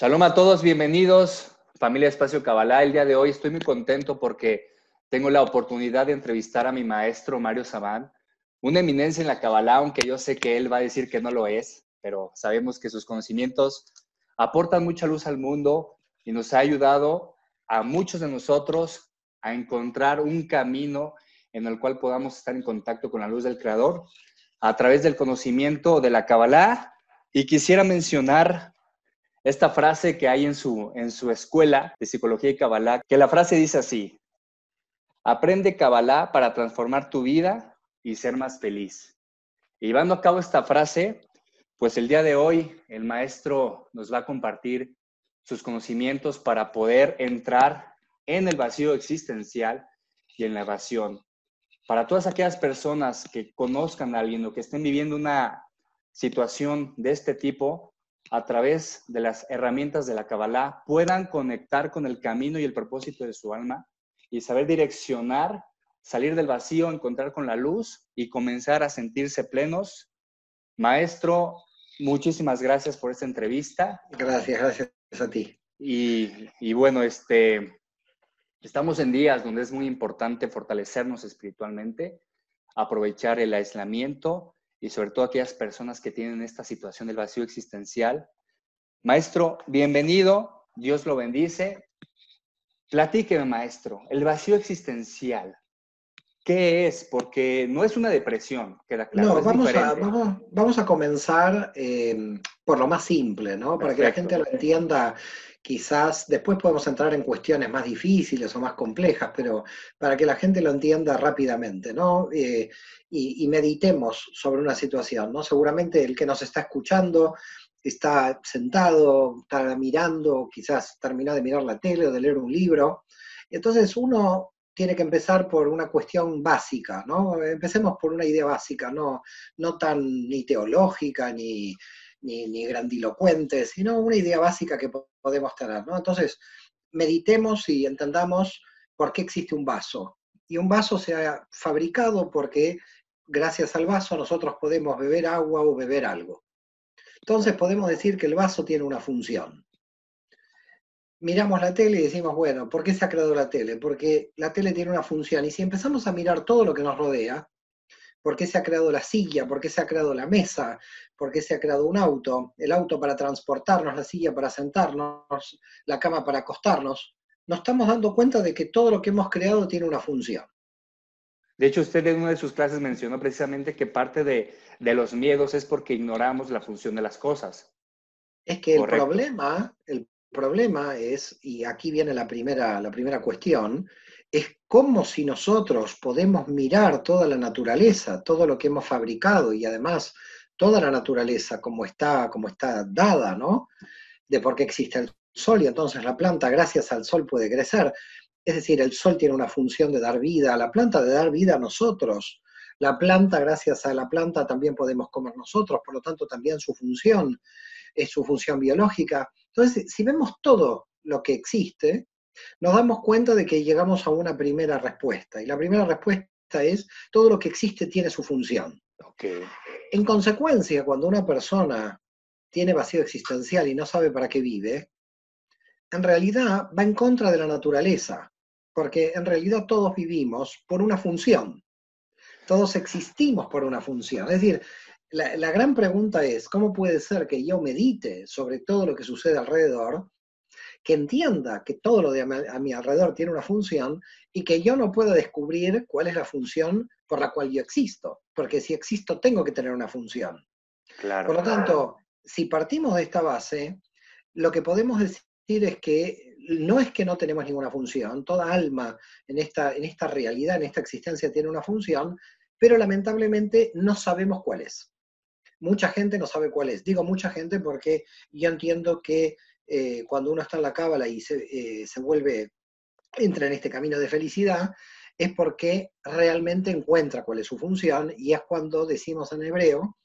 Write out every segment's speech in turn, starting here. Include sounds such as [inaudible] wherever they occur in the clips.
Shalom a todos, bienvenidos, familia Espacio Cabalá. El día de hoy estoy muy contento porque tengo la oportunidad de entrevistar a mi maestro Mario Sabán, una eminencia en la Cabalá, aunque yo sé que él va a decir que no lo es, pero sabemos que sus conocimientos aportan mucha luz al mundo y nos ha ayudado a muchos de nosotros a encontrar un camino en el cual podamos estar en contacto con la luz del Creador a través del conocimiento de la Kabbalah. Y quisiera mencionar esta frase que hay en su, en su escuela de psicología y Kabbalah, que la frase dice así, aprende Kabbalah para transformar tu vida y ser más feliz. Y llevando a cabo esta frase, pues el día de hoy el maestro nos va a compartir sus conocimientos para poder entrar en el vacío existencial y en la evasión. Para todas aquellas personas que conozcan a alguien o que estén viviendo una situación de este tipo, a través de las herramientas de la Kabbalah, puedan conectar con el camino y el propósito de su alma y saber direccionar, salir del vacío, encontrar con la luz y comenzar a sentirse plenos. Maestro, muchísimas gracias por esta entrevista. Gracias, gracias a ti. Y, y bueno, este, Estamos en días donde es muy importante fortalecernos espiritualmente, aprovechar el aislamiento y sobre todo aquellas personas que tienen esta situación del vacío existencial. Maestro, bienvenido, Dios lo bendice. Platíqueme, maestro, el vacío existencial, ¿qué es? Porque no es una depresión, queda claro. No, vamos, a, vamos, a, comenzar eh, por lo más simple, ¿no? Para que la gente lo entienda Quizás después podemos entrar en cuestiones más difíciles o más complejas, pero para que la gente lo entienda rápidamente, ¿no? Eh, y, meditemos sobre una situación, ¿no? Seguramente el que nos está escuchando está sentado, está mirando, quizás terminó de mirar la tele o de leer un libro. Entonces uno tiene que empezar por una cuestión básica, ¿no? Empecemos por una idea básica, no, no tan ni teológica ni, ni, grandilocuente, sino una idea básica que podemos tener. ¿no? Entonces, meditemos y entendamos por qué existe un vaso. Y un vaso se ha fabricado porque gracias al vaso nosotros podemos beber agua o beber algo. Entonces podemos decir que el vaso tiene una función. Miramos la tele y decimos, bueno, ¿por qué se ha creado la tele? Porque la tele tiene una función. Y si empezamos a mirar todo lo que nos rodea, ¿por qué se ha creado la silla? ¿Por qué se ha creado la mesa? por qué se ha creado un auto, el auto para transportarnos, la silla para sentarnos, la cama para acostarnos, nos estamos dando cuenta de que todo lo que hemos creado tiene una función. De hecho, usted en una de sus clases mencionó precisamente que parte de, los miedos es porque ignoramos la función de las cosas. Es que el problema, el problema es, y aquí viene la primera, la primera cuestión, es como si nosotros podemos mirar toda la naturaleza, todo lo que hemos fabricado y además toda la naturaleza como está, como está dada, ¿no? De por qué existe el sol y entonces la planta gracias al sol puede crecer. Es decir, el sol tiene una función de dar vida a la planta, de dar vida a nosotros. La planta, gracias a la planta, también podemos comer nosotros, por lo tanto también su función es su función biológica. Entonces, si vemos todo lo que existe, nos damos cuenta de que llegamos a una primera respuesta. Y la primera respuesta es, todo lo que existe tiene su función. Okay. En consecuencia, cuando una persona tiene vacío existencial y no sabe para qué vive, en realidad va en contra de la naturaleza, porque en realidad todos vivimos por una función, todos existimos por una función. Es decir, la, gran pregunta es, ¿cómo puede ser que yo medite sobre todo lo que sucede alrededor, que entienda que todo lo de a mi alrededor tiene una función y que yo no pueda descubrir cuál es la función por la cual yo existo, porque si existo tengo que tener una función. por lo tanto, si partimos de esta base, lo que podemos decir es que no es que no tenemos ninguna función, toda alma en esta, en esta realidad, en esta existencia tiene una función, pero lamentablemente no sabemos cuál es. Mucha gente no sabe cuál es. Digo mucha gente porque yo entiendo que eh, cuando uno está en la cábala y se, eh, se vuelve, entra en este camino de felicidad, es porque realmente encuentra cuál es su función y es cuando decimos en hebreo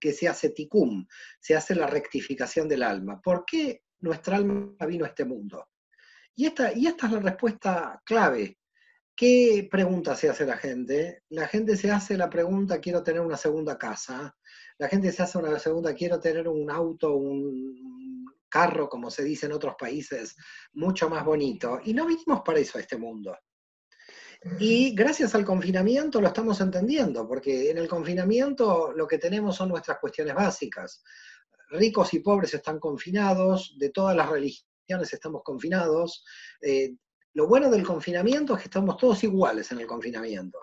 que se hace tikum, se hace la rectificación del alma. ¿Por qué nuestra alma vino a este mundo? Y esta, y esta es la respuesta clave. ¿Qué pregunta se hace la gente? La gente se hace la pregunta, quiero tener una segunda casa. La gente se hace una segunda, quiero tener un auto, un carro, como se dice en otros países, mucho más bonito. Y no vinimos para eso a este mundo. Y gracias al confinamiento lo estamos entendiendo, porque en el confinamiento lo que tenemos son nuestras cuestiones básicas. Ricos y pobres están confinados, de todas las religiones estamos confinados, eh, lo bueno del confinamiento es que estamos todos iguales en el confinamiento.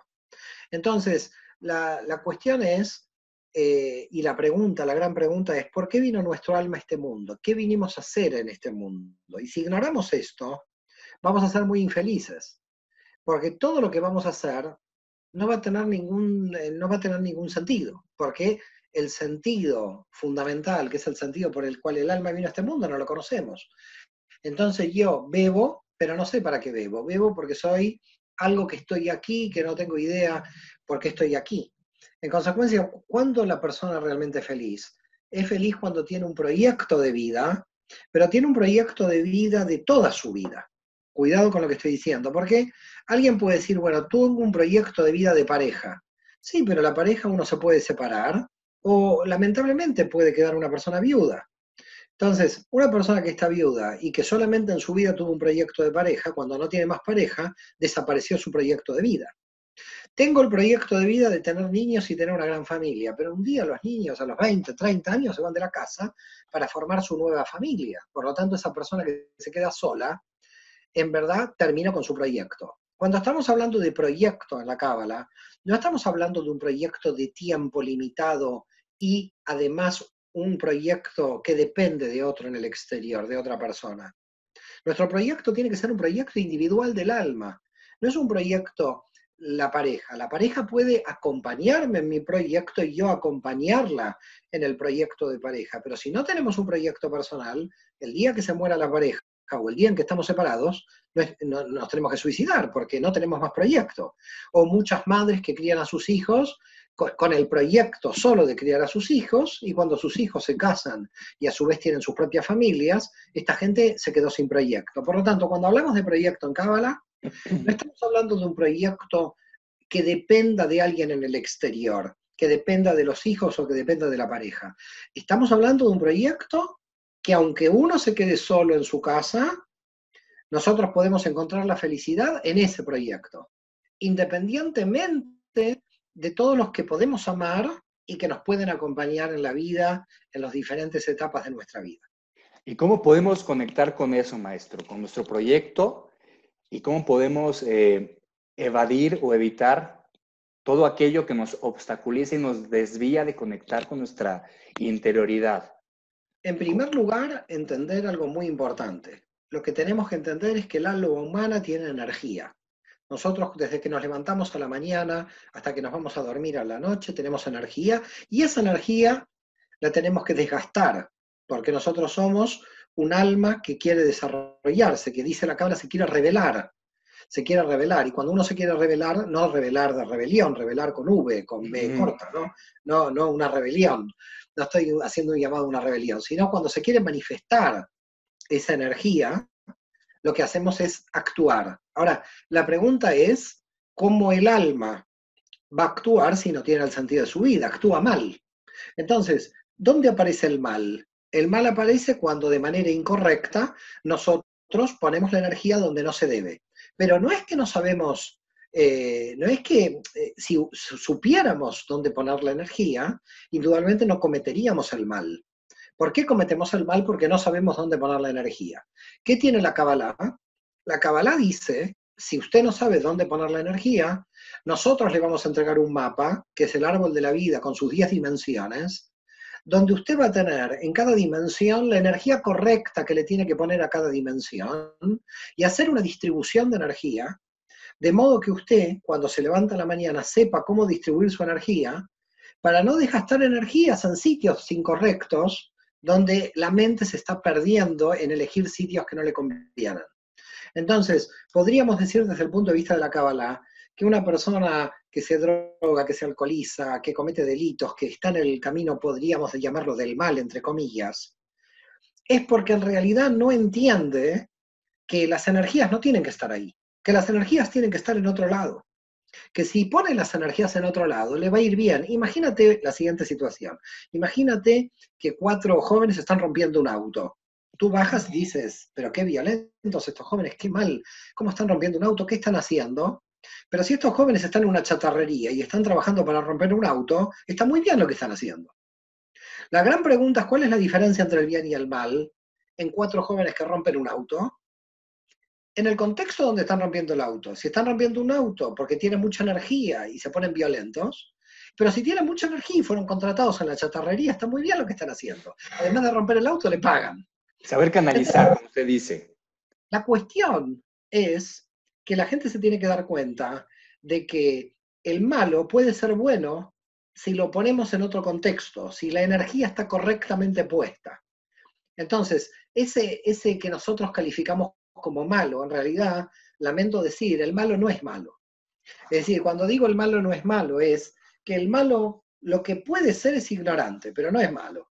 Entonces, la, cuestión es, eh, y la pregunta, la gran pregunta es, ¿por qué vino nuestro alma a este mundo? ¿Qué vinimos a hacer en este mundo? Y si ignoramos esto, vamos a ser muy infelices, porque todo lo que vamos a hacer no va a tener ningún, eh, no va a tener ningún sentido, porque el sentido fundamental, que es el sentido por el cual el alma vino a este mundo, no lo conocemos. Entonces yo bebo pero no sé para qué bebo. Bebo porque soy algo que estoy aquí, que no tengo idea por qué estoy aquí. En consecuencia, ¿cuándo la persona realmente es feliz? Es feliz cuando tiene un proyecto de vida, pero tiene un proyecto de vida de toda su vida. Cuidado con lo que estoy diciendo, porque alguien puede decir, bueno, tengo un proyecto de vida de pareja. Sí, pero la pareja uno se puede separar o lamentablemente puede quedar una persona viuda. Entonces, una persona que está viuda y que solamente en su vida tuvo un proyecto de pareja, cuando no tiene más pareja, desapareció su proyecto de vida. Tengo el proyecto de vida de tener niños y tener una gran familia, pero un día los niños a los 20, 30 años se van de la casa para formar su nueva familia. Por lo tanto, esa persona que se queda sola, en verdad termina con su proyecto. Cuando estamos hablando de proyecto en la Cábala, no estamos hablando de un proyecto de tiempo limitado y además un proyecto que depende de otro en el exterior, de otra persona. Nuestro proyecto tiene que ser un proyecto individual del alma. No es un proyecto la pareja. La pareja puede acompañarme en mi proyecto y yo acompañarla en el proyecto de pareja. Pero si no tenemos un proyecto personal, el día que se muera la pareja o el día en que estamos separados, nos tenemos que suicidar porque no tenemos más proyecto. O muchas madres que crían a sus hijos con, el proyecto solo de criar a sus hijos, y cuando sus hijos se casan y a su vez tienen sus propias familias, esta gente se quedó sin proyecto. Por lo tanto, cuando hablamos de proyecto en Cábala, no estamos hablando de un proyecto que dependa de alguien en el exterior, que dependa de los hijos o que dependa de la pareja. Estamos hablando de un proyecto que aunque uno se quede solo en su casa, nosotros podemos encontrar la felicidad en ese proyecto, independientemente de todos los que podemos amar y que nos pueden acompañar en la vida, en las diferentes etapas de nuestra vida. ¿Y cómo podemos conectar con eso, maestro? Con nuestro proyecto y cómo podemos eh, evadir o evitar todo aquello que nos obstaculiza y nos desvía de conectar con nuestra interioridad. En primer lugar, entender algo muy importante. Lo que tenemos que entender es que el alma humana tiene energía. Nosotros desde que nos levantamos a la mañana hasta que nos vamos a dormir a la noche tenemos energía y esa energía la tenemos que desgastar porque nosotros somos un alma que quiere desarrollarse, que dice la cabra se quiere revelar, se quiere revelar y cuando uno se quiere revelar, no revelar de rebelión, revelar con V, con B corta, ¿no? No, no una rebelión, no estoy haciendo un llamado a una rebelión, sino cuando se quiere manifestar esa energía, lo que hacemos es actuar. Ahora, la pregunta es, ¿cómo el alma va a actuar si no tiene el sentido de su vida? Actúa mal. Entonces, ¿dónde aparece el mal? El mal aparece cuando de manera incorrecta nosotros ponemos la energía donde no se debe. Pero no es que no sabemos, eh, no es que eh, si supiéramos dónde poner la energía, indudablemente no cometeríamos el mal. ¿Por qué cometemos el mal? Porque no sabemos dónde poner la energía. ¿Qué tiene la Kabbalah? La Kabbalah dice, si usted no sabe dónde poner la energía, nosotros le vamos a entregar un mapa, que es el árbol de la vida con sus 10 dimensiones, donde usted va a tener en cada dimensión la energía correcta que le tiene que poner a cada dimensión y hacer una distribución de energía, de modo que usted, cuando se levanta la mañana, sepa cómo distribuir su energía, para no desgastar energías en sitios incorrectos donde la mente se está perdiendo en elegir sitios que no le convienen. Entonces, podríamos decir desde el punto de vista de la Kabbalah que una persona que se droga, que se alcoholiza, que comete delitos, que está en el camino, podríamos llamarlo del mal, entre comillas, es porque en realidad no entiende que las energías no tienen que estar ahí. que las energías tienen que estar en otro lado. Que si pone las energías en otro lado, le va a ir bien. Imagínate la siguiente situación. Imagínate que cuatro jóvenes están rompiendo un auto. Tú bajas y dices, pero qué violentos estos jóvenes, qué mal, cómo están rompiendo un auto, qué están haciendo. Pero si estos jóvenes están en una chatarrería y están trabajando para romper un auto, está muy bien lo que están haciendo. La gran pregunta es cuál es la diferencia entre el bien y el mal en cuatro jóvenes que rompen un auto. En el contexto donde están rompiendo el auto, si están rompiendo un auto porque tienen mucha energía y se ponen violentos, pero si tienen mucha energía y fueron contratados en la chatarrería, está muy bien lo que están haciendo. Además de romper el auto, le pagan. Saber canalizar, como usted dice. La cuestión es que la gente se tiene que dar cuenta de que el malo puede ser bueno si lo ponemos en otro contexto, si la energía está correctamente puesta. Entonces, ese, ese que nosotros calificamos como malo, en realidad, lamento decir, el malo no es malo. Es decir, cuando digo el malo no es malo, es que el malo lo que puede ser es ignorante, pero no es malo.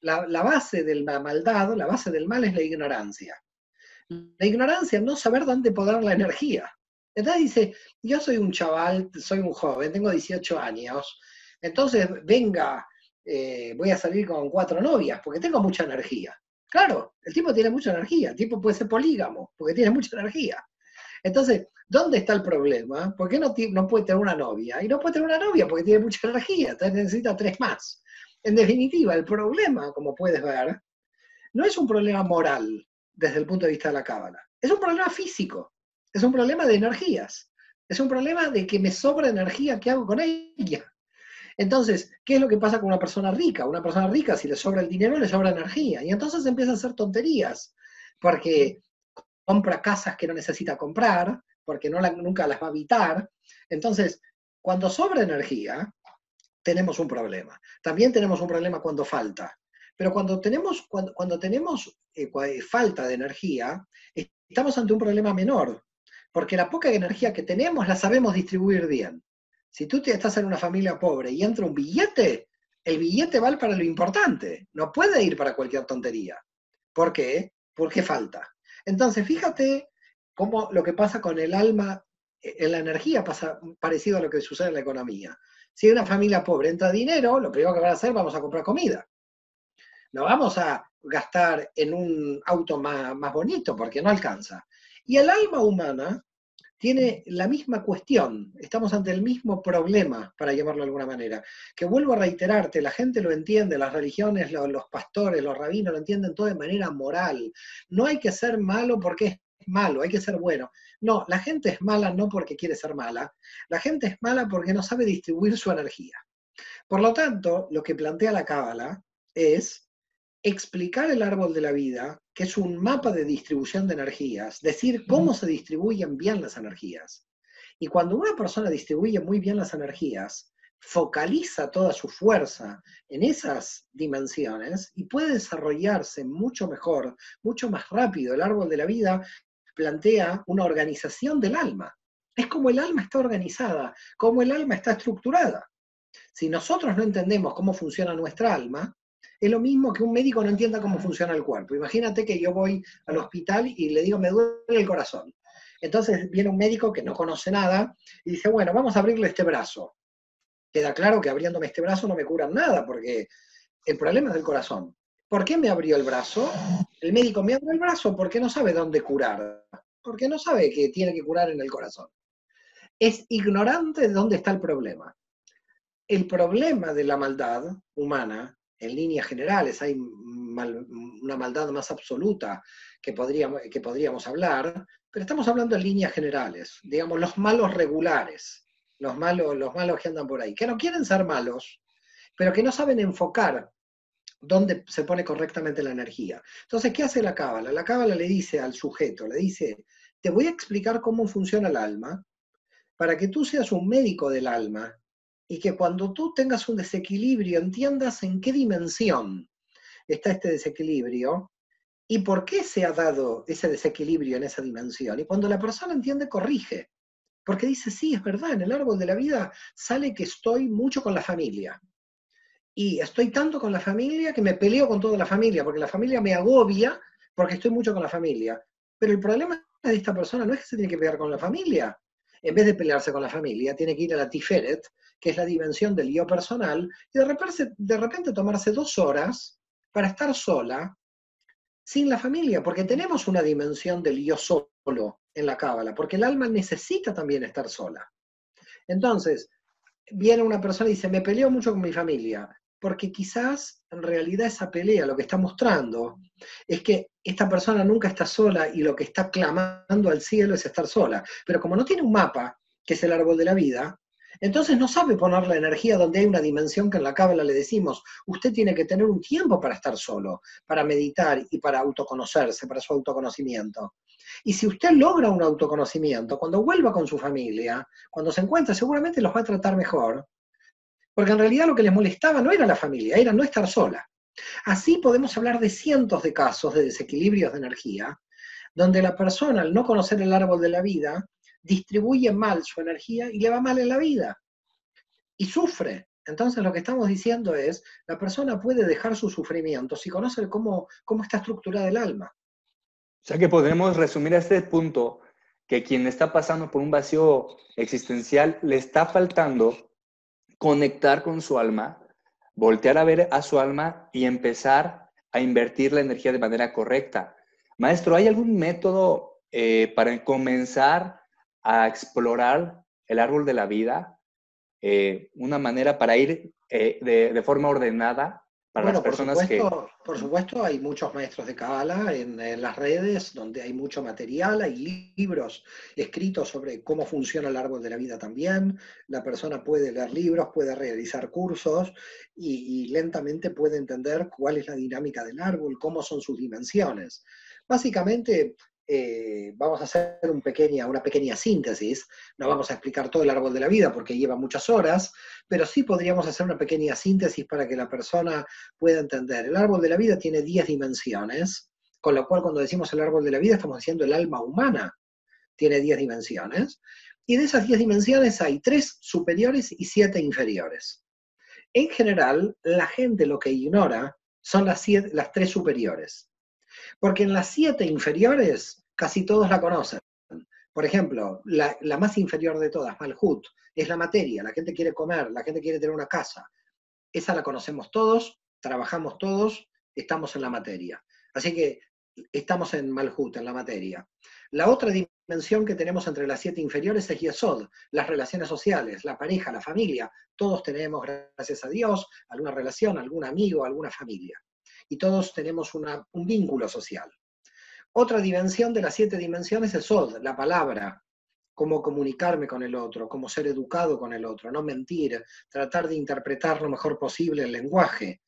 La, la base de la maldad, la base del mal es la ignorancia. La ignorancia no saber dónde poner la energía. Entonces dice, yo soy un chaval, soy un joven, tengo 18 años, entonces, venga, eh, voy a salir con cuatro novias porque tengo mucha energía. Claro, el tipo tiene mucha energía, el tipo puede ser polígamo porque tiene mucha energía. Entonces, ¿dónde está el problema? ¿Por qué no, no puede tener una novia? Y no puede tener una novia porque tiene mucha energía, entonces necesita tres más. En definitiva, el problema, como puedes ver, no es un problema moral desde el punto de vista de la cábala, es un problema físico, es un problema de energías, es un problema de que me sobra energía, ¿qué hago con ella? Entonces, ¿qué es lo que pasa con una persona rica? Una persona rica, si le sobra el dinero, le sobra energía. Y entonces empieza a hacer tonterías, porque compra casas que no necesita comprar, porque no nunca las va a habitar. Entonces, cuando sobra energía, tenemos un problema. También tenemos un problema cuando falta. Pero cuando tenemos, cuando, tenemos eh, falta de energía, estamos ante un problema menor, porque la poca energía que tenemos la sabemos distribuir bien. Si tú estás en una familia pobre y entra un billete, el billete vale para lo importante, no puede ir para cualquier tontería. ¿Por qué? Porque falta. Entonces, fíjate cómo lo que pasa con el alma, eh, en la energía, pasa parecido a lo que sucede en la economía. Si hay una familia pobre entra dinero, lo primero que van a hacer, vamos a comprar comida. No vamos a gastar en un auto más, más bonito porque no alcanza. Y el alma humana tiene la misma cuestión, estamos ante el mismo problema, para llamarlo de alguna manera, que vuelvo a reiterarte, la gente lo entiende, las religiones, los, pastores, los rabinos lo entienden todo de manera moral. No hay que ser malo porque es malo, hay que ser bueno. No, la gente es mala no porque quiere ser mala, la gente es mala porque no sabe distribuir su energía. Por lo tanto, lo que plantea la Cábala es explicar el árbol de la vida, que es un mapa de distribución de energías, decir cómo se distribuyen bien las energías. Y cuando una persona distribuye muy bien las energías, focaliza toda su fuerza en esas dimensiones y puede desarrollarse mucho mejor, mucho más rápido. El árbol de la vida plantea una organización del alma. Es como el alma está organizada, como el alma está estructurada. Si nosotros no entendemos cómo funciona nuestra alma, es lo mismo que un médico no entienda cómo funciona el cuerpo. Imagínate que yo voy al hospital y le digo, me duele el corazón. Entonces viene un médico que no conoce nada y dice, bueno, vamos a abrirle este brazo. Queda claro que abriéndome este brazo no me curan nada, porque el problema es del corazón. ¿Por qué me abrió el brazo? El médico me abrió el brazo porque no sabe dónde curar, porque no sabe que tiene que curar en el corazón. Es ignorante de dónde está el problema. El problema de la maldad humana en líneas generales, hay una maldad más absoluta que podríamos, que podríamos hablar, pero estamos hablando en líneas generales, digamos, los malos regulares, los malos, los malos que andan por ahí, que no quieren ser malos, pero que no saben enfocar dónde se pone correctamente la energía. Entonces, ¿qué hace la cábala? La cábala le dice al sujeto, le dice, te voy a explicar cómo funciona el alma, para que tú seas un médico del alma y que cuando tú tengas un desequilibrio entiendas en qué dimensión está este desequilibrio y por qué se ha dado ese desequilibrio en esa dimensión. Y cuando la persona entiende, corrige. Porque dice, sí, es verdad, en el árbol de la vida sale que estoy mucho con la familia. Y estoy tanto con la familia que me peleo con toda la familia, porque la familia me agobia porque estoy mucho con la familia. Pero el problema de esta persona no es que se tiene que pelear con la familia. En vez de pelearse con la familia, tiene que ir a la Tiferet, que es la dimensión del yo personal, y de repente, tomarse dos horas para estar sola, sin la familia, porque tenemos una dimensión del yo solo en la cábala, porque el alma necesita también estar sola. Entonces, viene una persona y dice, me peleo mucho con mi familia, porque quizás en realidad esa pelea lo que está mostrando es que esta persona nunca está sola y lo que está clamando al cielo es estar sola. Pero como no tiene un mapa, que es el árbol de la vida, entonces no sabe poner la energía donde hay una dimensión que en la cábala le decimos, usted tiene que tener un tiempo para estar solo, para meditar y para autoconocerse, para su autoconocimiento. Y si usted logra un autoconocimiento, cuando vuelva con su familia, cuando se encuentre, seguramente los va a tratar mejor, porque en realidad lo que les molestaba no era la familia, era no estar sola. Así podemos hablar de cientos de casos de desequilibrios de energía, donde la persona, al no conocer el árbol de la vida, distribuye mal su energía y le va mal en la vida. Y sufre. Entonces lo que estamos diciendo es, la persona puede dejar su sufrimiento si conoce cómo, cómo está estructurada el alma. O sea que podemos resumir a este punto que quien está pasando por un vacío existencial le está faltando conectar con su alma, voltear a ver a su alma y empezar a invertir la energía de manera correcta. Maestro, ¿hay algún método eh, para comenzar a explorar el árbol de la vida? Eh, una manera para ir eh, de, forma ordenada para las personas que... Por supuesto, hay muchos maestros de Kabbalah en, las redes donde hay mucho material, hay libros escritos sobre cómo funciona el árbol de la vida también. La persona puede leer libros, puede realizar cursos y, y lentamente puede entender cuál es la dinámica del árbol, cómo son sus dimensiones. Básicamente, eh, vamos a hacer una pequeña síntesis, no vamos a explicar todo el árbol de la vida porque lleva muchas horas, pero sí podríamos hacer una pequeña síntesis para que la persona pueda entender. El árbol de la vida tiene 10 dimensiones, con lo cual cuando decimos el árbol de la vida estamos diciendo el alma humana tiene 10 dimensiones, y de esas 10 dimensiones hay 3 superiores y 7 inferiores. En general, la gente lo que ignora son las, las tres superiores. Porque en las siete inferiores casi todos la conocen. Por ejemplo, la, más inferior de todas, Malhut, es la materia, la gente quiere comer, la gente quiere tener una casa. Esa la conocemos todos, trabajamos todos, estamos en la materia. Así que estamos en Malhut, en la materia. La otra dimensión que tenemos entre las siete inferiores es Yesod, las relaciones sociales, la pareja, la familia. Todos tenemos, gracias a Dios, alguna relación, algún amigo, alguna familia y todos tenemos un vínculo social. Otra dimensión de las siete dimensiones es Sod, la palabra, cómo comunicarme con el otro, cómo ser educado con el otro, no mentir, tratar de interpretar lo mejor posible el lenguaje.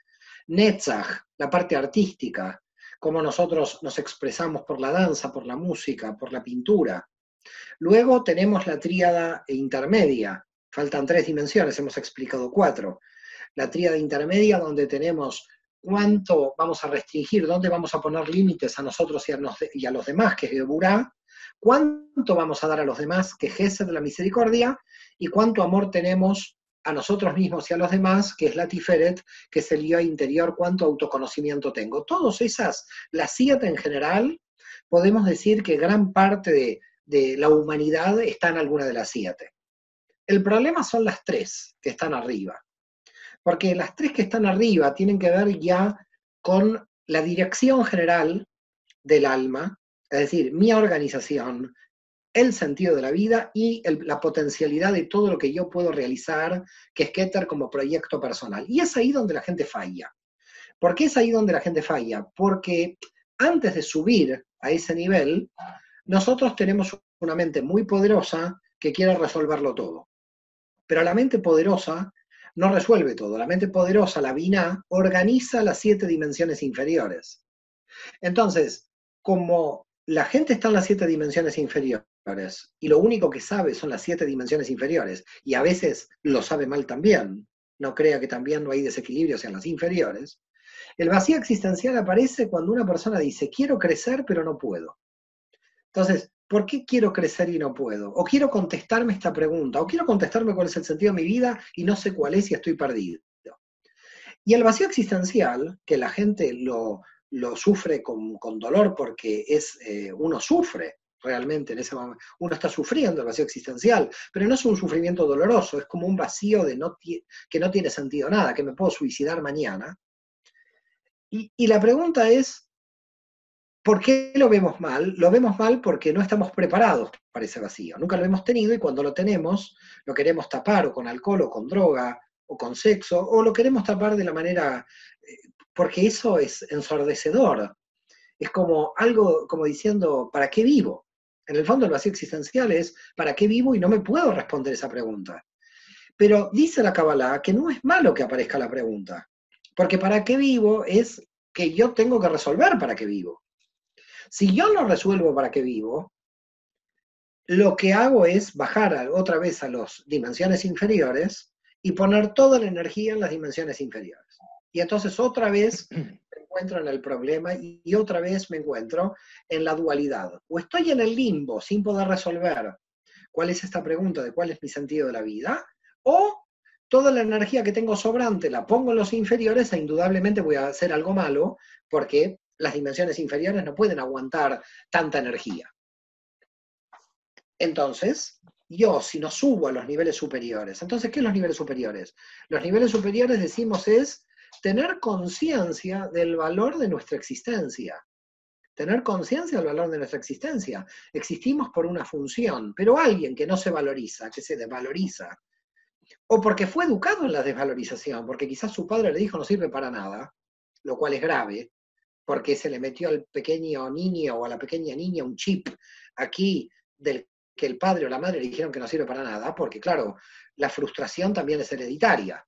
Netzach, la parte artística, cómo nosotros nos expresamos por la danza, por la música, por la pintura. Luego tenemos la tríada intermedia, faltan tres dimensiones, hemos explicado cuatro. La tríada intermedia donde tenemos cuánto vamos a restringir, dónde vamos a poner límites a nosotros y a, los demás, que es Geburá, cuánto vamos a dar a los demás, que es de la misericordia, y cuánto amor tenemos a nosotros mismos y a los demás, que es la Tiferet, que es el yo interior, cuánto autoconocimiento tengo. Todas esas, las siete en general, podemos decir que gran parte de, de la humanidad está en alguna de las siete. El problema son las tres que están arriba. Porque las tres que están arriba tienen que ver ya con la dirección general del alma, es decir, mi organización, el sentido de la vida y la potencialidad de todo lo que yo puedo realizar, que es Keter como proyecto personal. Y es ahí donde la gente falla. ¿Por qué es ahí donde la gente falla? Porque antes de subir a ese nivel, nosotros tenemos una mente muy poderosa que quiere resolverlo todo. Pero la mente poderosa no resuelve todo. La mente poderosa, la Vina, organiza las siete dimensiones inferiores. Entonces, como la gente está en las siete dimensiones inferiores y lo único que sabe son las siete dimensiones inferiores, y a veces lo sabe mal también, no crea que también no hay desequilibrios en las inferiores, el vacío existencial aparece cuando una persona dice, quiero crecer pero no puedo. Entonces, ¿por qué quiero crecer y no puedo? O quiero contestarme esta pregunta, o quiero contestarme cuál es el sentido de mi vida y no sé cuál es y estoy perdido. Y el vacío existencial, que la gente lo, sufre con, dolor porque es, eh, uno sufre realmente en ese momento. Uno está sufriendo el vacío existencial, pero no es un sufrimiento doloroso, es como un vacío de que no tiene sentido nada, que me puedo suicidar mañana. Y la pregunta es, ¿por qué lo vemos mal? Lo vemos mal porque no estamos preparados para ese vacío. Nunca lo hemos tenido y cuando lo tenemos, lo queremos tapar o con alcohol o con droga o con sexo, o lo queremos tapar de la manera, eh, porque eso es ensordecedor. Es como algo, como diciendo, ¿para qué vivo? En el fondo el vacío existencial es, ¿para qué vivo? Y no me puedo responder esa pregunta. Pero dice la Kabbalah que no es malo que aparezca la pregunta, porque ¿para qué vivo? es que yo tengo que resolver para qué vivo. Si yo no resuelvo para qué vivo, lo que hago es bajar otra vez a las dimensiones inferiores y poner toda la energía en las dimensiones inferiores. Y entonces otra vez [clears throat] encuentro en el problema y, otra vez me encuentro en la dualidad. O estoy en el limbo sin poder resolver cuál es esta pregunta de cuál es mi sentido de la vida, o toda la energía que tengo sobrante la pongo en los inferiores e indudablemente voy a hacer algo malo porque las dimensiones inferiores no pueden aguantar tanta energía. Entonces, yo si no subo a los niveles superiores, entonces, ¿qué son los niveles superiores? Los niveles superiores decimos es tener conciencia del valor de nuestra existencia. Tener conciencia del valor de nuestra existencia. Existimos por una función, pero alguien que no se valoriza, que se desvaloriza, o porque fue educado en la desvalorización, porque quizás su padre le dijo no sirve para nada, lo cual es grave, porque se le metió al pequeño niño o a la pequeña niña un chip aquí del que el padre o la madre le dijeron que no sirve para nada, porque claro, la frustración también es hereditaria.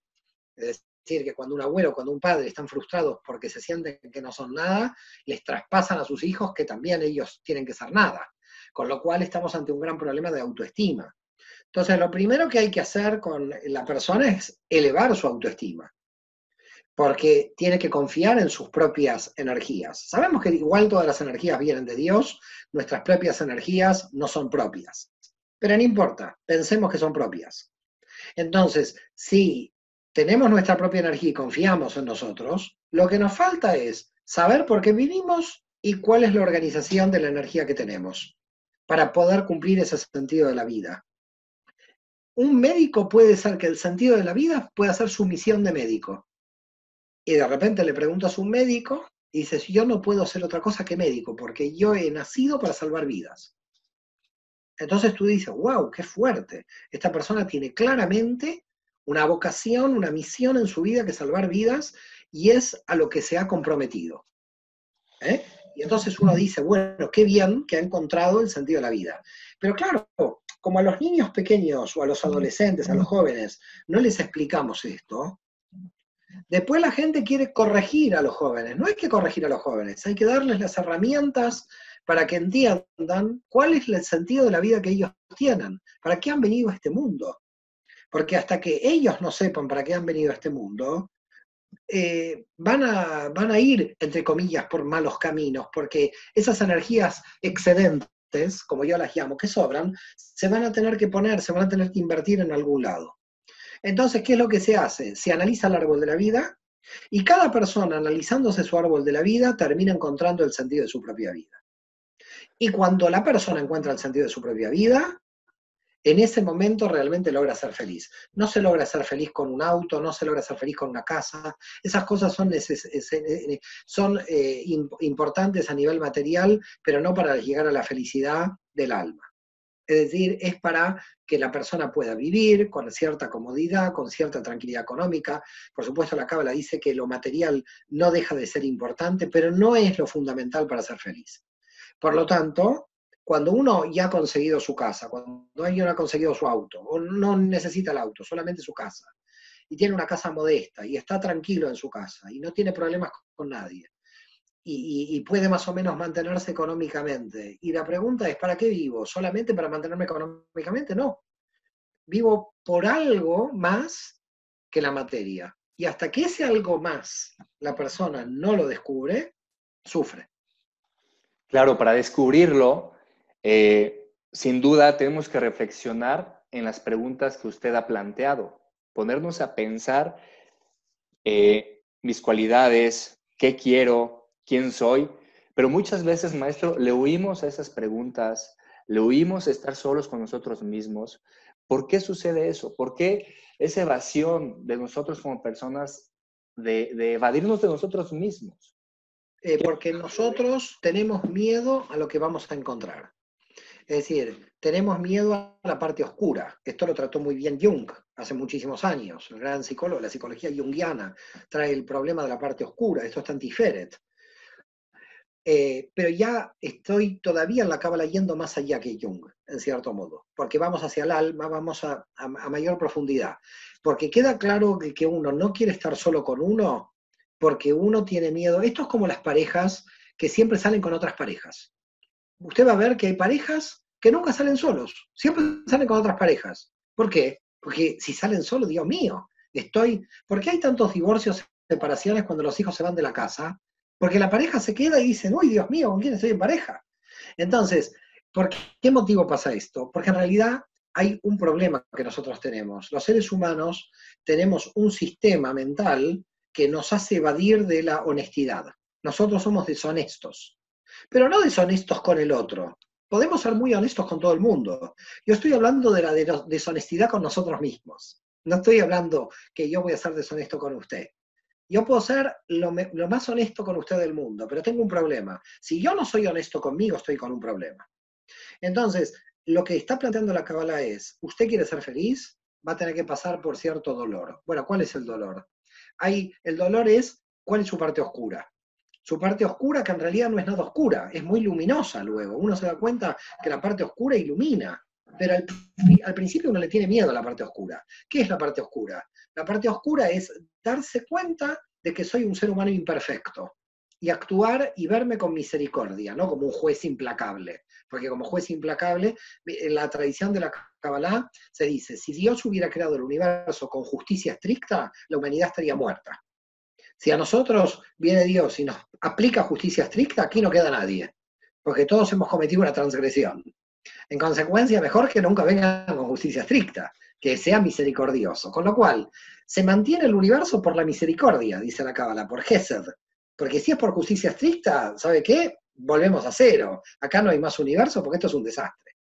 Es decir, que cuando un abuelo o cuando un padre están frustrados porque se sienten que no son nada, les traspasan a sus hijos que también ellos tienen que ser nada. Con lo cual estamos ante un gran problema de autoestima. Entonces, lo primero que hay que hacer con la persona es elevar su autoestima, porque tiene que confiar en sus propias energías. Sabemos que igual todas las energías vienen de Dios, nuestras propias energías no son propias, pero no importa, pensemos que son propias. Entonces, si tenemos nuestra propia energía y confiamos en nosotros, lo que nos falta es saber por qué vivimos y cuál es la organización de la energía que tenemos para poder cumplir ese sentido de la vida. Un médico puede ser que el sentido de la vida pueda ser su misión de médico. Y de repente le preguntas a un médico y dices, yo no puedo ser otra cosa que médico, porque yo he nacido para salvar vidas. Entonces tú dices, wow, qué fuerte. Esta persona tiene claramente una vocación, una misión en su vida que salvar vidas y es a lo que se ha comprometido. ¿eh? Y entonces uno dice, bueno, qué bien que ha encontrado el sentido de la vida. Pero claro, como a los niños pequeños o a los adolescentes, a los jóvenes, no les explicamos esto, después la gente quiere corregir a los jóvenes. No hay que corregir a los jóvenes, hay que darles las herramientas para que entiendan cuál es el sentido de la vida que ellos tienen, para qué han venido a este mundo. Porque hasta que ellos no sepan para qué han venido a este mundo, eh, van, a, van a ir, entre comillas, por malos caminos, porque esas energías excedentes, como yo las llamo, que sobran, se van a tener que poner, se van a tener que invertir en algún lado. Entonces, ¿qué es lo que se hace? Se analiza el árbol de la vida y cada persona analizándose su árbol de la vida termina encontrando el sentido de su propia vida. Y cuando la persona encuentra el sentido de su propia vida, en ese momento realmente logra ser feliz. No se logra ser feliz con un auto, no se logra ser feliz con una casa. Esas cosas son, eh, son eh, importantes a nivel material, pero no para llegar a la felicidad del alma. Es decir, es para que la persona pueda vivir con cierta comodidad, con cierta tranquilidad económica. Por supuesto, la Cábala dice que lo material no deja de ser importante, pero no es lo fundamental para ser feliz. Por lo tanto, cuando uno ya ha conseguido su casa, cuando alguien ha conseguido su auto, o no necesita el auto, solamente su casa, y tiene una casa modesta, y está tranquilo en su casa, y no tiene problemas con nadie, y, puede más o menos mantenerse económicamente. Y la pregunta es, ¿para qué vivo? ¿Solamente para mantenerme económicamente? No. Vivo por algo más que la materia. Y hasta que ese algo más la persona no lo descubre, sufre. Claro, para descubrirlo eh, sin duda tenemos que reflexionar en las preguntas que usted ha planteado, ponernos a pensar eh, mis cualidades, qué quiero, quién soy, pero muchas veces, maestro, le huimos a esas preguntas le huimos estar solos con nosotros mismos. ¿Por qué sucede eso? ¿Por qué esa evasión de nosotros como personas de, evadirnos de nosotros mismos? Eh, porque nosotros tenemos miedo a lo que vamos a encontrar. Es decir, tenemos miedo a la parte oscura. Esto lo trató muy bien Jung hace muchísimos años. El gran psicólogo, la psicología junguiana, trae el problema de la parte oscura. Esto está en Tiferet. Eh, pero ya estoy todavía en la cábala yendo más allá que Jung, en cierto modo, porque vamos hacia el alma, vamos a, mayor profundidad, porque queda claro que, que, uno no quiere estar solo con uno, porque uno tiene miedo. Esto es como las parejas que siempre salen con otras parejas. Usted va a ver que hay parejas que nunca salen solos, siempre salen con otras parejas. ¿Por qué? Porque si salen solos, Dios mío, estoy... ¿Por qué hay tantos divorcios, separaciones cuando los hijos se van de la casa? Porque la pareja se queda y dice, uy, Dios mío, ¿con quién estoy en pareja? Entonces, ¿por qué motivo pasa esto? Porque en realidad hay un problema que nosotros tenemos. Los seres humanos tenemos un sistema mental que nos hace evadir de la honestidad. Nosotros somos deshonestos, pero no deshonestos con el otro. Podemos ser muy honestos con todo el mundo. Yo estoy hablando de la deshonestidad con nosotros mismos. No estoy hablando que yo voy a ser deshonesto con usted. Yo puedo ser lo, más honesto con usted del mundo, pero tengo un problema. Si yo no soy honesto conmigo, estoy con un problema. Entonces, lo que está planteando la Kabbalah es, ¿usted quiere ser feliz? Va a tener que pasar por cierto dolor. Bueno, ¿cuál es el dolor? Hay, el dolor es, ¿cuál es su parte oscura? Su parte oscura, que en realidad no es nada oscura, es muy luminosa luego. Uno se da cuenta que la parte oscura ilumina, pero al, principio uno le tiene miedo a la parte oscura. ¿Qué es la parte oscura? La parte oscura es darse cuenta de que soy un ser humano imperfecto y actuar y verme con misericordia, no como un juez implacable. Porque como juez implacable, en la tradición de la Kabbalah se dice, si Dios hubiera creado el universo con justicia estricta, la humanidad estaría muerta. Si a nosotros viene Dios y nos aplica justicia estricta, aquí no queda nadie, porque todos hemos cometido una transgresión. En consecuencia, mejor que nunca vengan con justicia estricta que sea misericordioso. Con lo cual, se mantiene el universo por la misericordia, dice la Cábala, por Gesed. Porque si es por justicia estricta, ¿sabe qué? Volvemos a cero. Acá no hay más universo porque esto es un desastre.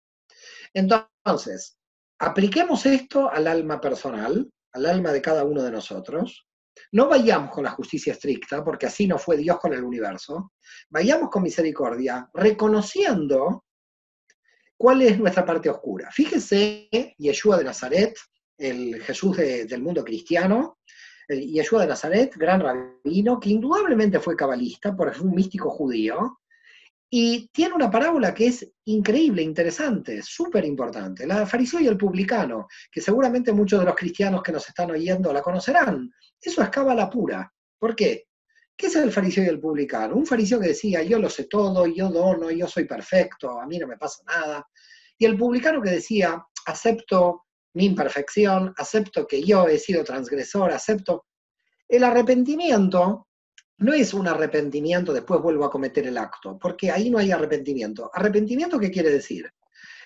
Entonces, apliquemos esto al alma personal, al alma de cada uno de nosotros. No vayamos con la justicia estricta, porque así no fue Dios con el universo. Vayamos con misericordia, reconociendo ¿Cuál es nuestra parte oscura? Fíjese, Yeshua de Nazaret, el Jesús del mundo cristiano, Yeshua de Nazaret, gran rabino, que indudablemente fue cabalista, porque fue un místico judío, y tiene una parábola que es increíble, interesante, súper importante, la fariseo y el publicano, que seguramente muchos de los cristianos que nos están oyendo la conocerán. Eso es cábala pura. ¿Por qué? ¿Qué es el fariseo y el publicano? Un fariseo que decía, yo lo sé todo, yo dono, yo soy perfecto, a mí no me pasa nada. Y el publicano que decía, acepto mi imperfección, acepto que yo he sido transgresor, acepto. El arrepentimiento no es un arrepentimiento, después vuelvo a cometer el acto, porque ahí no hay arrepentimiento. ¿Arrepentimiento qué quiere decir?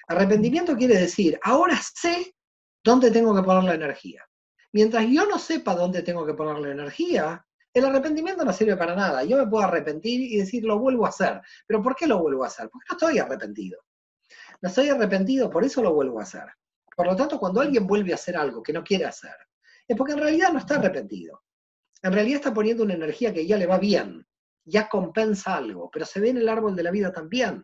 Arrepentimiento quiere decir, ahora sé dónde tengo que poner la energía. Mientras yo no sepa dónde tengo que poner la energía, el arrepentimiento no sirve para nada. Yo me puedo arrepentir y decir, lo vuelvo a hacer. ¿Pero por qué lo vuelvo a hacer? Porque no estoy arrepentido. No estoy arrepentido, por eso lo vuelvo a hacer. Por lo tanto, cuando alguien vuelve a hacer algo que no quiere hacer, es porque en realidad no está arrepentido. En realidad está poniendo una energía que ya le va bien, ya compensa algo, pero se ve en el árbol de la vida también.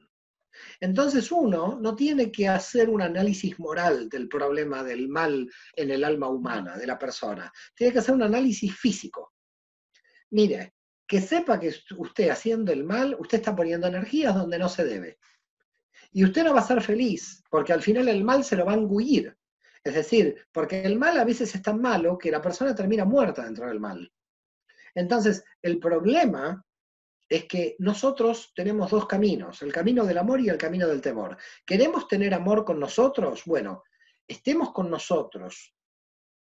Entonces uno no tiene que hacer un análisis moral del problema del mal en el alma humana, de la persona. Tiene que hacer un análisis físico. Mire, que sepa que usted haciendo el mal, usted está poniendo energías donde no se debe. Y usted no va a ser feliz, porque al final el mal se lo va a engullir. Es decir, porque el mal a veces es tan malo que la persona termina muerta dentro del mal. Entonces, el problema es que nosotros tenemos dos caminos, el camino del amor y el camino del temor. ¿Queremos tener amor con nosotros? Bueno, estemos con nosotros,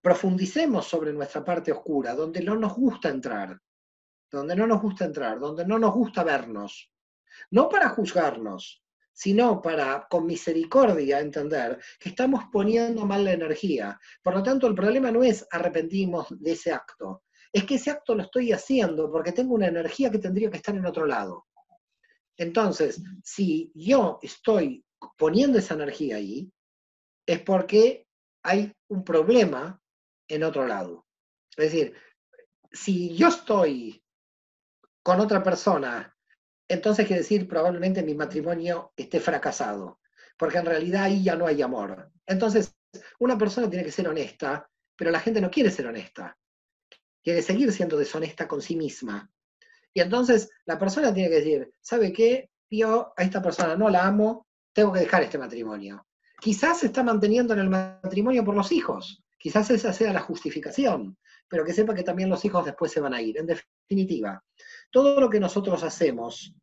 profundicemos sobre nuestra parte oscura, donde no nos gusta entrar, donde no nos gusta entrar, donde no nos gusta vernos, no para juzgarnos, sino para con misericordia entender que estamos poniendo mal la energía. Por lo tanto, el problema no es arrepentimos de ese acto, es que ese acto lo estoy haciendo porque tengo una energía que tendría que estar en otro lado. Entonces, si yo estoy poniendo esa energía ahí, es porque hay un problema en otro lado. Es decir, si yo estoy con otra persona, entonces quiere decir probablemente mi matrimonio esté fracasado, porque en realidad ahí ya no hay amor. Entonces, una persona tiene que ser honesta, pero la gente no quiere ser honesta, quiere seguir siendo deshonesta con sí misma. Y entonces la persona tiene que decir, ¿sabe qué? Yo a esta persona no la amo, tengo que dejar este matrimonio. Quizás se está manteniendo en el matrimonio por los hijos, quizás esa sea la justificación, pero que sepa que también los hijos después se van a ir. En definitiva, todo lo que nosotros hacemos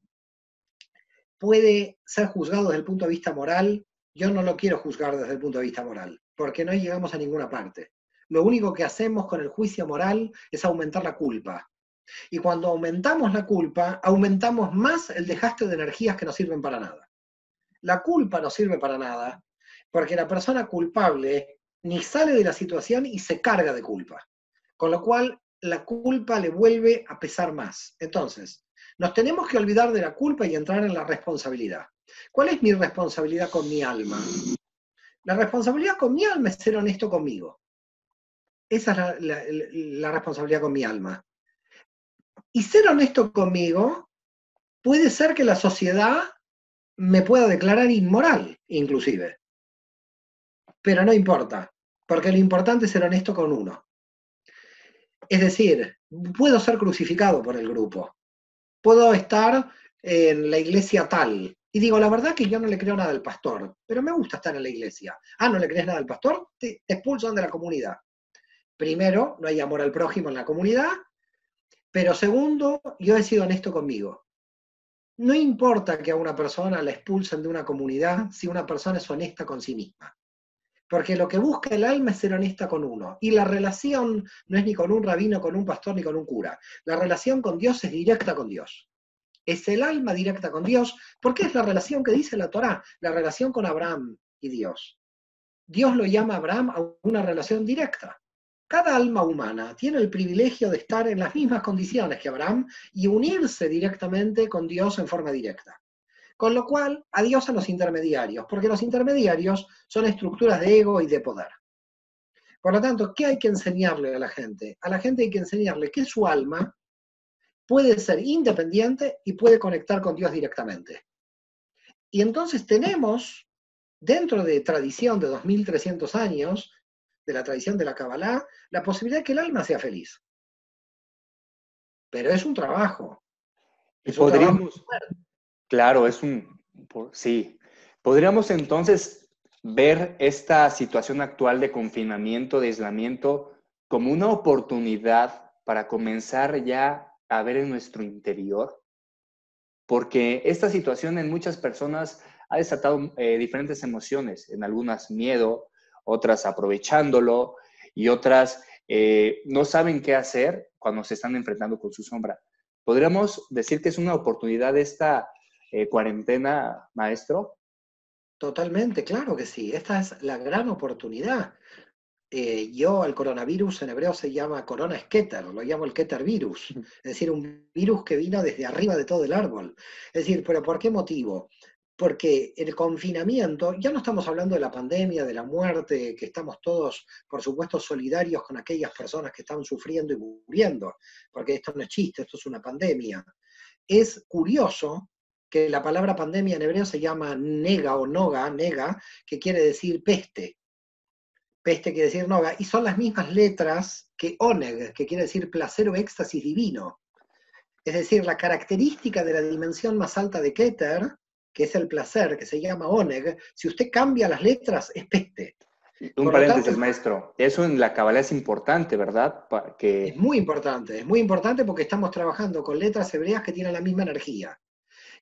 puede ser juzgado desde el punto de vista moral. Yo no lo quiero juzgar desde el punto de vista moral, porque no llegamos a ninguna parte. Lo único que hacemos con el juicio moral es aumentar la culpa. Y cuando aumentamos la culpa, aumentamos más el desgaste de energías que no sirven para nada. La culpa no sirve para nada porque la persona culpable ni sale de la situación y se carga de culpa. Con lo cual, la culpa le vuelve a pesar más. Entonces, nos tenemos que olvidar de la culpa y entrar en la responsabilidad. ¿Cuál es mi responsabilidad con mi alma? La responsabilidad con mi alma es ser honesto conmigo. Esa es la, responsabilidad con mi alma. Y ser honesto conmigo puede ser que la sociedad me pueda declarar inmoral, inclusive. Pero no importa, porque lo importante es ser honesto con uno. Es decir, puedo ser crucificado por el grupo, puedo estar en la iglesia tal, y digo, la verdad que yo no le creo nada al pastor, pero me gusta estar en la iglesia. Ah, ¿no le crees nada al pastor? Te, expulsan de la comunidad. Primero, no hay amor al prójimo en la comunidad, pero segundo, yo he sido honesto conmigo. No importa que a una persona la expulsen de una comunidad si una persona es honesta con sí misma. Porque lo que busca el alma es ser honesta con uno. Y la relación no es ni con un rabino, con un pastor, ni con un cura. La relación con Dios es directa con Dios. Es el alma directa con Dios, porque es la relación que dice la Torá, la relación con Abraham y Dios. Dios lo llama Abraham a una relación directa. Cada alma humana tiene el privilegio de estar en las mismas condiciones que Abraham y unirse directamente con Dios en forma directa. Con lo cual, adiós a los intermediarios, porque los intermediarios son estructuras de ego y de poder. Por lo tanto, ¿qué hay que enseñarle a la gente? A la gente hay que enseñarle que su alma puede ser independiente y puede conectar con Dios directamente. Y entonces tenemos, dentro de tradición de 2300 años, de la tradición de la Kabbalah, la posibilidad de que el alma sea feliz. Pero es un trabajo. podríamos, claro, es un, sí. Podríamos entonces ver esta situación actual de confinamiento, de aislamiento, como una oportunidad para comenzar ya a ver en nuestro interior, porque esta situación en muchas personas ha desatado eh, diferentes emociones, en algunas miedo, otras aprovechándolo y otras eh, no saben qué hacer cuando se están enfrentando con su sombra. ¿Podríamos decir que es una oportunidad esta eh, cuarentena, maestro? Totalmente, claro que sí. Esta es la gran oportunidad. Eh, yo al coronavirus en hebreo se llama corona keter, lo llamo el keter virus, [laughs] es decir, un virus que vino desde arriba de todo el árbol. Es decir, ¿pero por qué motivo? porque el confinamiento, ya no estamos hablando de la pandemia, de la muerte, que estamos todos, por supuesto, solidarios con aquellas personas que están sufriendo y muriendo, porque esto no es chiste, esto es una pandemia. Es curioso que la palabra pandemia en hebreo se llama nega o noga, nega, que quiere decir peste. Peste quiere decir noga, y son las mismas letras que oneg, que quiere decir placer o éxtasis divino. Es decir, la característica de la dimensión más alta de Keter que es el placer, que se llama Oneg, si usted cambia las letras, es peste. Un paréntesis, maestro. Eso en la Kabbalah es importante, ¿verdad? Que... Es muy importante, es muy importante porque estamos trabajando con letras hebreas que tienen la misma energía.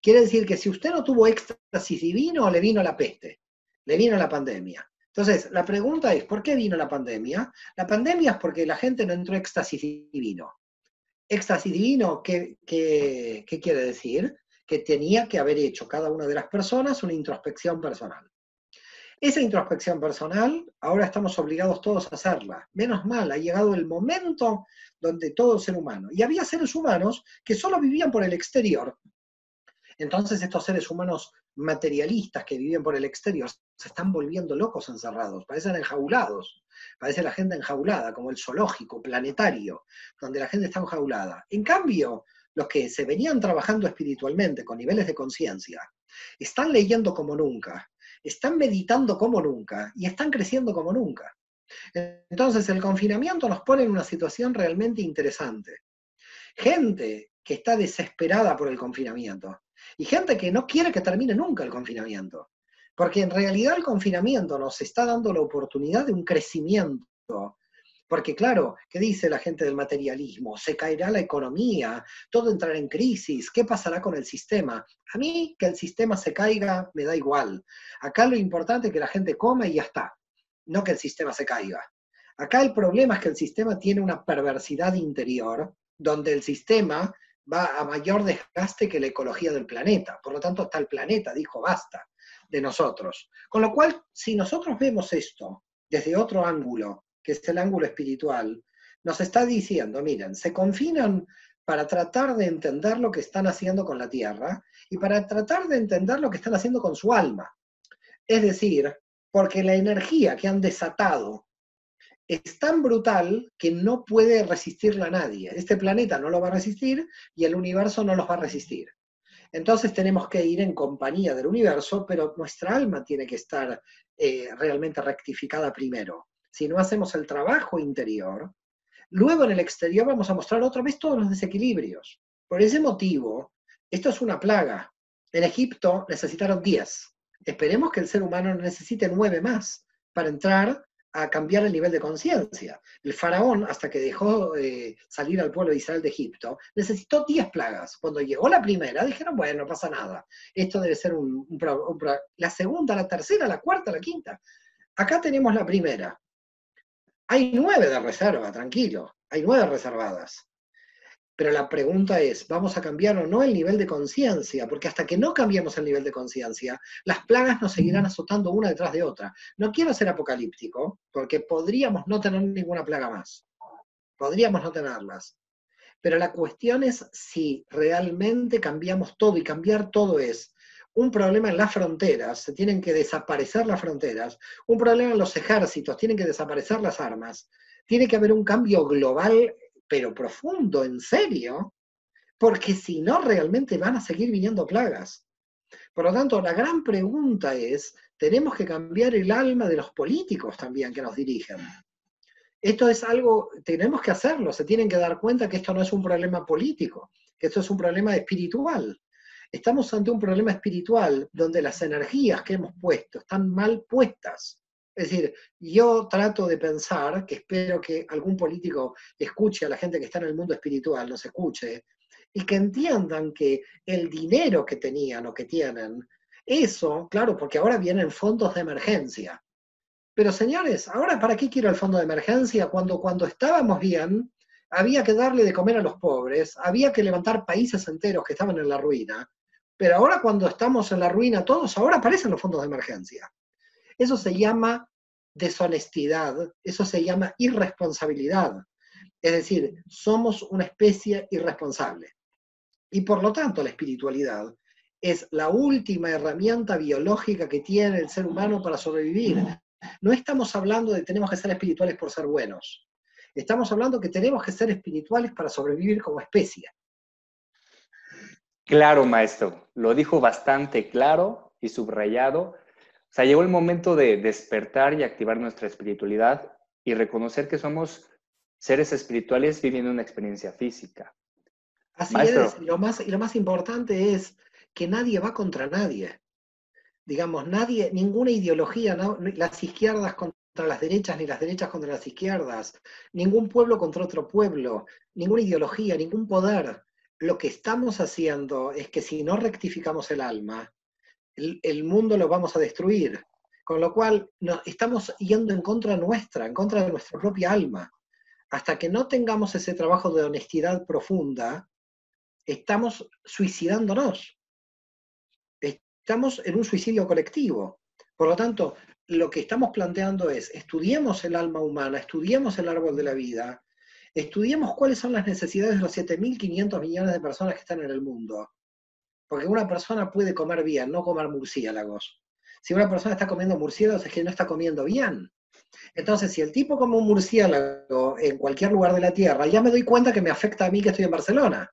Quiere decir que si usted no tuvo éxtasis divino, le vino la peste, le vino la pandemia. Entonces, la pregunta es, ¿por qué vino la pandemia? La pandemia es porque la gente no entró éxtasis divino. Éxtasis divino, ¿qué, qué, qué quiere decir? que tenía que haber hecho cada una de las personas una introspección personal. Esa introspección personal, ahora estamos obligados todos a hacerla. Menos mal, ha llegado el momento donde todo ser humano, y había seres humanos que solo vivían por el exterior. Entonces estos seres humanos materialistas que viven por el exterior se están volviendo locos encerrados, parecen enjaulados, parece la gente enjaulada, como el zoológico planetario, donde la gente está enjaulada. En cambio, los que se venían trabajando espiritualmente con niveles de conciencia, están leyendo como nunca, están meditando como nunca y están creciendo como nunca. Entonces el confinamiento nos pone en una situación realmente interesante. Gente que está desesperada por el confinamiento y gente que no quiere que termine nunca el confinamiento. Porque en realidad el confinamiento nos está dando la oportunidad de un crecimiento porque claro, ¿qué dice la gente del materialismo? Se caerá la economía, todo entrará en crisis, ¿qué pasará con el sistema? A mí que el sistema se caiga me da igual. Acá lo importante es que la gente coma y ya está, no que el sistema se caiga. Acá el problema es que el sistema tiene una perversidad interior, donde el sistema va a mayor desgaste que la ecología del planeta. Por lo tanto, hasta el planeta dijo basta de nosotros. Con lo cual, si nosotros vemos esto desde otro ángulo, que es el ángulo espiritual, nos está diciendo, miren, se confinan para tratar de entender lo que están haciendo con la tierra y para tratar de entender lo que están haciendo con su alma. Es decir, porque la energía que han desatado es tan brutal que no puede resistirla nadie. Este planeta no lo va a resistir y el universo no los va a resistir. Entonces tenemos que ir en compañía del universo, pero nuestra alma tiene que estar eh, realmente rectificada primero si no hacemos el trabajo interior, luego en el exterior vamos a mostrar otra vez todos los desequilibrios. Por ese motivo, esto es una plaga. En Egipto necesitaron 10. Esperemos que el ser humano necesite 9 más para entrar a cambiar el nivel de conciencia. El faraón, hasta que dejó eh, salir al pueblo de Israel de Egipto, necesitó 10 plagas. Cuando llegó la primera, dijeron, bueno, no pasa nada. Esto debe ser un, La segunda, la tercera, la cuarta, la quinta. Acá tenemos la primera. Hay nueve de reserva, tranquilo, hay nueve reservadas. Pero la pregunta es, ¿vamos a cambiar o no el nivel de conciencia? Porque hasta que no cambiemos el nivel de conciencia, las plagas nos seguirán azotando una detrás de otra. No quiero ser apocalíptico, porque podríamos no tener ninguna plaga más. Podríamos no tenerlas. Pero la cuestión es si realmente cambiamos todo, y cambiar todo es un problema en las fronteras, se tienen que desaparecer las fronteras, un problema en los ejércitos, tienen que desaparecer las armas, tiene que haber un cambio global, pero profundo, en serio, porque si no, realmente van a seguir viniendo plagas. Por lo tanto, la gran pregunta es, tenemos que cambiar el alma de los políticos también que nos dirigen. Esto es algo, tenemos que hacerlo, se tienen que dar cuenta que esto no es un problema político, que esto es un problema espiritual estamos ante un problema espiritual donde las energías que hemos puesto están mal puestas. Es decir, yo trato de pensar, que espero que algún político escuche a la gente que está en el mundo espiritual, nos escuche, y que entiendan que el dinero que tenían o que tienen, eso, claro, porque ahora vienen fondos de emergencia. Pero señores, ahora ¿para qué quiero el fondo de emergencia cuando cuando estábamos bien había que darle de comer a los pobres, había que levantar países enteros que estaban en la ruina, pero ahora cuando estamos en la ruina todos, ahora aparecen los fondos de emergencia. Eso se llama deshonestidad, eso se llama irresponsabilidad. Es decir, somos una especie irresponsable. Y por lo tanto la espiritualidad es la última herramienta biológica que tiene el ser humano para sobrevivir. No estamos hablando de tenemos que ser espirituales por ser buenos. Estamos hablando que tenemos que ser espirituales para sobrevivir como especie. Claro, maestro, lo dijo bastante claro y subrayado. Sea, llegó el momento de despertar y activar nuestra espiritualidad y reconocer que somos seres espirituales viviendo una experiencia física. Así es, y lo, más, y lo más importante es que nadie va contra nadie. Digamos, nadie, ninguna ideología, las izquierdas contra las derechas, ni las derechas contra las izquierdas, ningún pueblo contra otro pueblo, ninguna ideología, ningún poder. Lo que estamos haciendo es que si no rectificamos el alma, el, mundo lo vamos a destruir. Con lo cual, estamos yendo en contra nuestra, en contra de nuestra propia alma. Hasta que no tengamos ese trabajo de honestidad profunda, estamos suicidándonos. Estamos en un suicidio colectivo. Por lo tanto, lo que estamos planteando es, estudiemos el alma humana, estudiemos el árbol de la vida, estudiemos cuáles son las necesidades de los 7.500 millones de personas que están en el mundo. Porque una persona puede comer bien, no comer murciélagos. Si una persona está comiendo murciélagos es que no está comiendo bien. Entonces, si el tipo come un murciélago en cualquier lugar de la Tierra, ya me doy cuenta que me afecta a mí que estoy en Barcelona.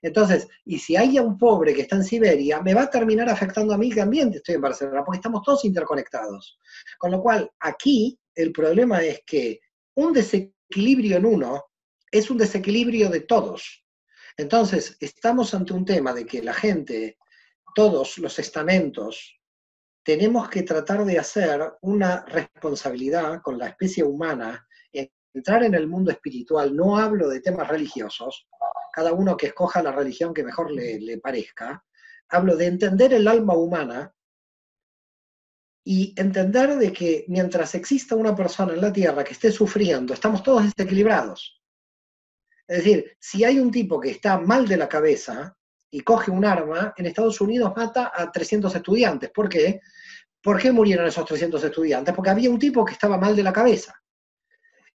Entonces, y si hay un pobre que está en Siberia, me va a terminar afectando a mí también que estoy en Barcelona, porque estamos todos interconectados. Con lo cual, aquí el problema es que un desequilibrio en uno es un desequilibrio de todos. Entonces, estamos ante un tema de que la gente, todos los estamentos, tenemos que tratar de hacer una responsabilidad con la especie humana, entrar en el mundo espiritual. No hablo de temas religiosos, cada uno que escoja la religión que mejor le, parezca. Hablo de entender el alma humana y entender de que mientras exista una persona en la Tierra que esté sufriendo, estamos todos desequilibrados. Es decir, si hay un tipo que está mal de la cabeza y coge un arma, en Estados Unidos mata a 300 estudiantes. ¿Por qué? ¿Por qué murieron esos 300 estudiantes? Porque había un tipo que estaba mal de la cabeza.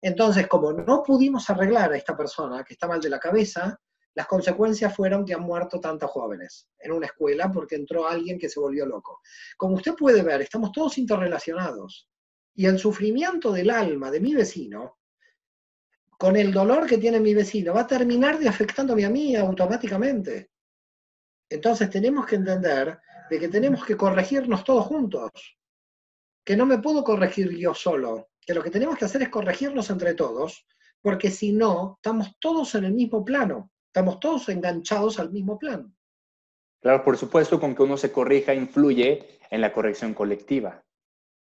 Entonces, como no pudimos arreglar a esta persona que está mal de la cabeza, las consecuencias fueron que han muerto tantos jóvenes en una escuela porque entró alguien que se volvió loco. Como usted puede ver, estamos todos interrelacionados. Y el sufrimiento del alma de mi vecino, con el dolor que tiene mi vecino, va a terminar de afectándome a mí automáticamente. Entonces tenemos que entender de que tenemos que corregirnos todos juntos. Que no me puedo corregir yo solo. Que lo que tenemos que hacer es corregirnos entre todos, porque si no, estamos todos en el mismo plano. Estamos todos enganchados al mismo plan. Claro, por supuesto, con que uno se corrija influye en la corrección colectiva.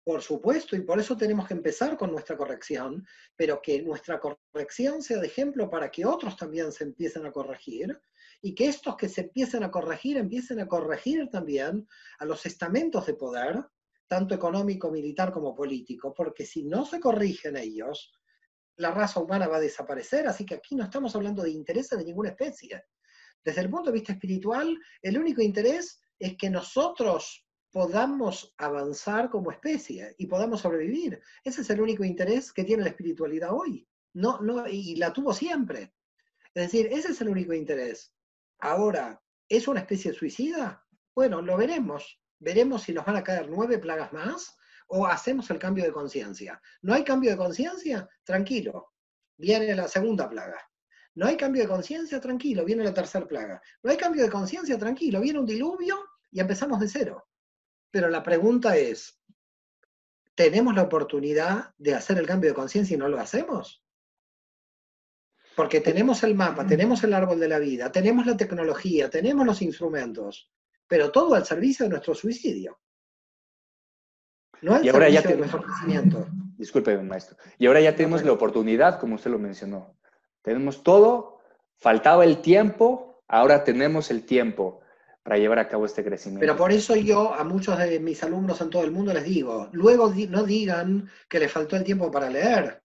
Por supuesto, y por eso tenemos que empezar con nuestra corrección, pero que nuestra corrección sea de ejemplo para que otros también se empiecen a corregir y que estos que se empiecen a corregir empiecen a corregir también a los estamentos de poder, tanto económico, militar como político, porque si no se corrigen ellos, la raza humana va a desaparecer, así que aquí no estamos hablando de intereses de ninguna especie. Desde el punto de vista espiritual, el único interés es que nosotros podamos avanzar como especie y podamos sobrevivir. Ese es el único interés que tiene la espiritualidad hoy. No, no, y la tuvo siempre. Es decir, ese es el único interés. Ahora, ¿es una especie suicida? Bueno, lo veremos. Veremos si nos van a caer nueve plagas más o hacemos el cambio de conciencia. ¿No hay cambio de conciencia? Tranquilo, viene la segunda plaga. No hay cambio de conciencia, tranquilo, viene la tercera plaga. No hay cambio de conciencia, tranquilo, viene un diluvio y empezamos de cero. Pero la pregunta es, ¿tenemos la oportunidad de hacer el cambio de conciencia y no lo hacemos? Porque tenemos el mapa, tenemos el árbol de la vida, tenemos la tecnología, tenemos los instrumentos, pero todo al servicio de nuestro suicidio. No y ahora ya tenemos, Disculpe, maestro. Y ahora ya tenemos la oportunidad, como usted lo mencionó. Tenemos todo, faltaba el tiempo, ahora tenemos el tiempo para llevar a cabo este crecimiento. Pero por eso yo a muchos de mis alumnos en todo el mundo les digo, luego no digan que les faltó el tiempo para leer,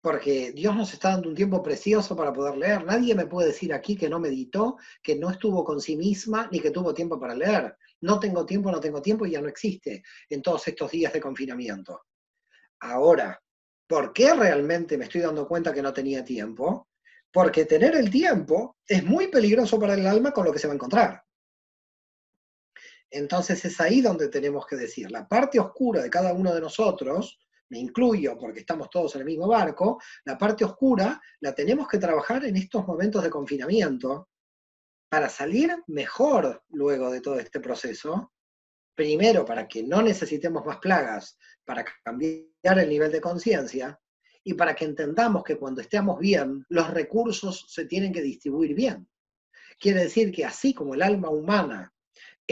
porque Dios nos está dando un tiempo precioso para poder leer. Nadie me puede decir aquí que no meditó, que no estuvo con sí misma, ni que tuvo tiempo para leer. No tengo tiempo, no tengo tiempo, y ya no existe en todos estos días de confinamiento. Ahora, ¿por qué realmente me estoy dando cuenta que no tenía tiempo? Porque tener el tiempo es muy peligroso para el alma con lo que se va a encontrar. Entonces es ahí donde tenemos que decir, la parte oscura de cada uno de nosotros, me incluyo porque estamos todos en el mismo barco, la parte oscura la tenemos que trabajar en estos momentos de confinamiento, para salir mejor luego de todo este proceso, primero para que no necesitemos más plagas, para cambiar el nivel de conciencia y para que entendamos que cuando estemos bien, los recursos se tienen que distribuir bien. Quiere decir que así como el alma humana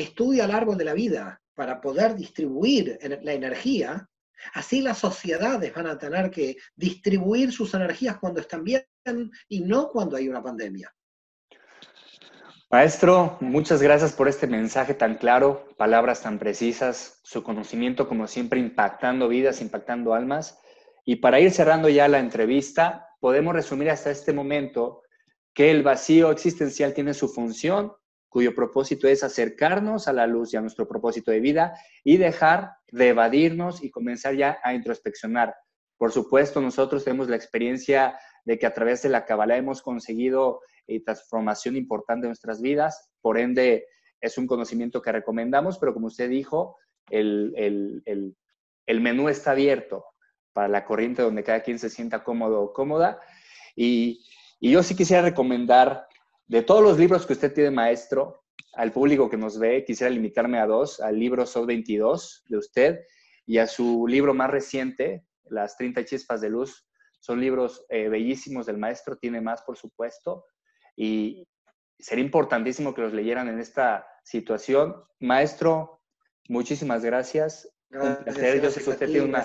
estudia el árbol de la vida para poder distribuir la energía, así las sociedades van a tener que distribuir sus energías cuando están bien y no cuando hay una pandemia. Maestro, muchas gracias por este mensaje tan claro, palabras tan precisas, su conocimiento como siempre impactando vidas, impactando almas. Y para ir cerrando ya la entrevista, podemos resumir hasta este momento que el vacío existencial tiene su función, cuyo propósito es acercarnos a la luz y a nuestro propósito de vida y dejar de evadirnos y comenzar ya a introspeccionar. Por supuesto, nosotros tenemos la experiencia de que a través de la Kabbalah hemos conseguido y transformación importante en nuestras vidas. Por ende, es un conocimiento que recomendamos, pero como usted dijo, el, el menú está abierto para la corriente donde cada quien se sienta cómodo o cómoda. Y, y yo sí quisiera recomendar, de todos los libros que usted tiene, maestro, al público que nos ve, quisiera limitarme a dos, al libro SOD 22 de usted y a su libro más reciente, Las 30 chispas de luz. Son libros eh, bellísimos del maestro, tiene más, por supuesto, y sería importantísimo que los leyeran en esta situación. Maestro, muchísimas gracias. un placer. Yo sé que usted tiene una,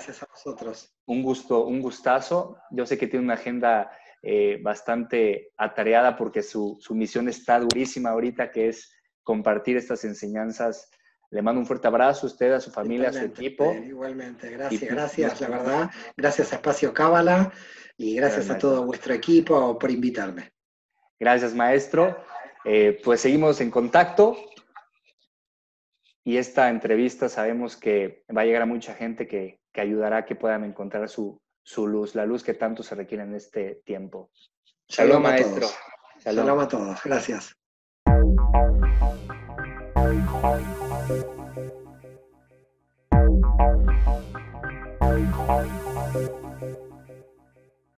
un gusto, un gustazo. Yo sé que tiene una agenda eh, bastante atareada porque su, su, misión está durísima ahorita, que es compartir estas enseñanzas. Le mando un fuerte abrazo a usted, a su familia, a su equipo. Igualmente, gracias, pues, gracias, la verdad. Gracias a Espacio Cábala y gracias a todo vuestro equipo por invitarme. Gracias, maestro. Eh, pues seguimos en contacto y esta entrevista sabemos que va a llegar a mucha gente que, que ayudará a que puedan encontrar su, su luz, la luz que tanto se requiere en este tiempo. Saludos, maestro. Saludos a todos. Gracias.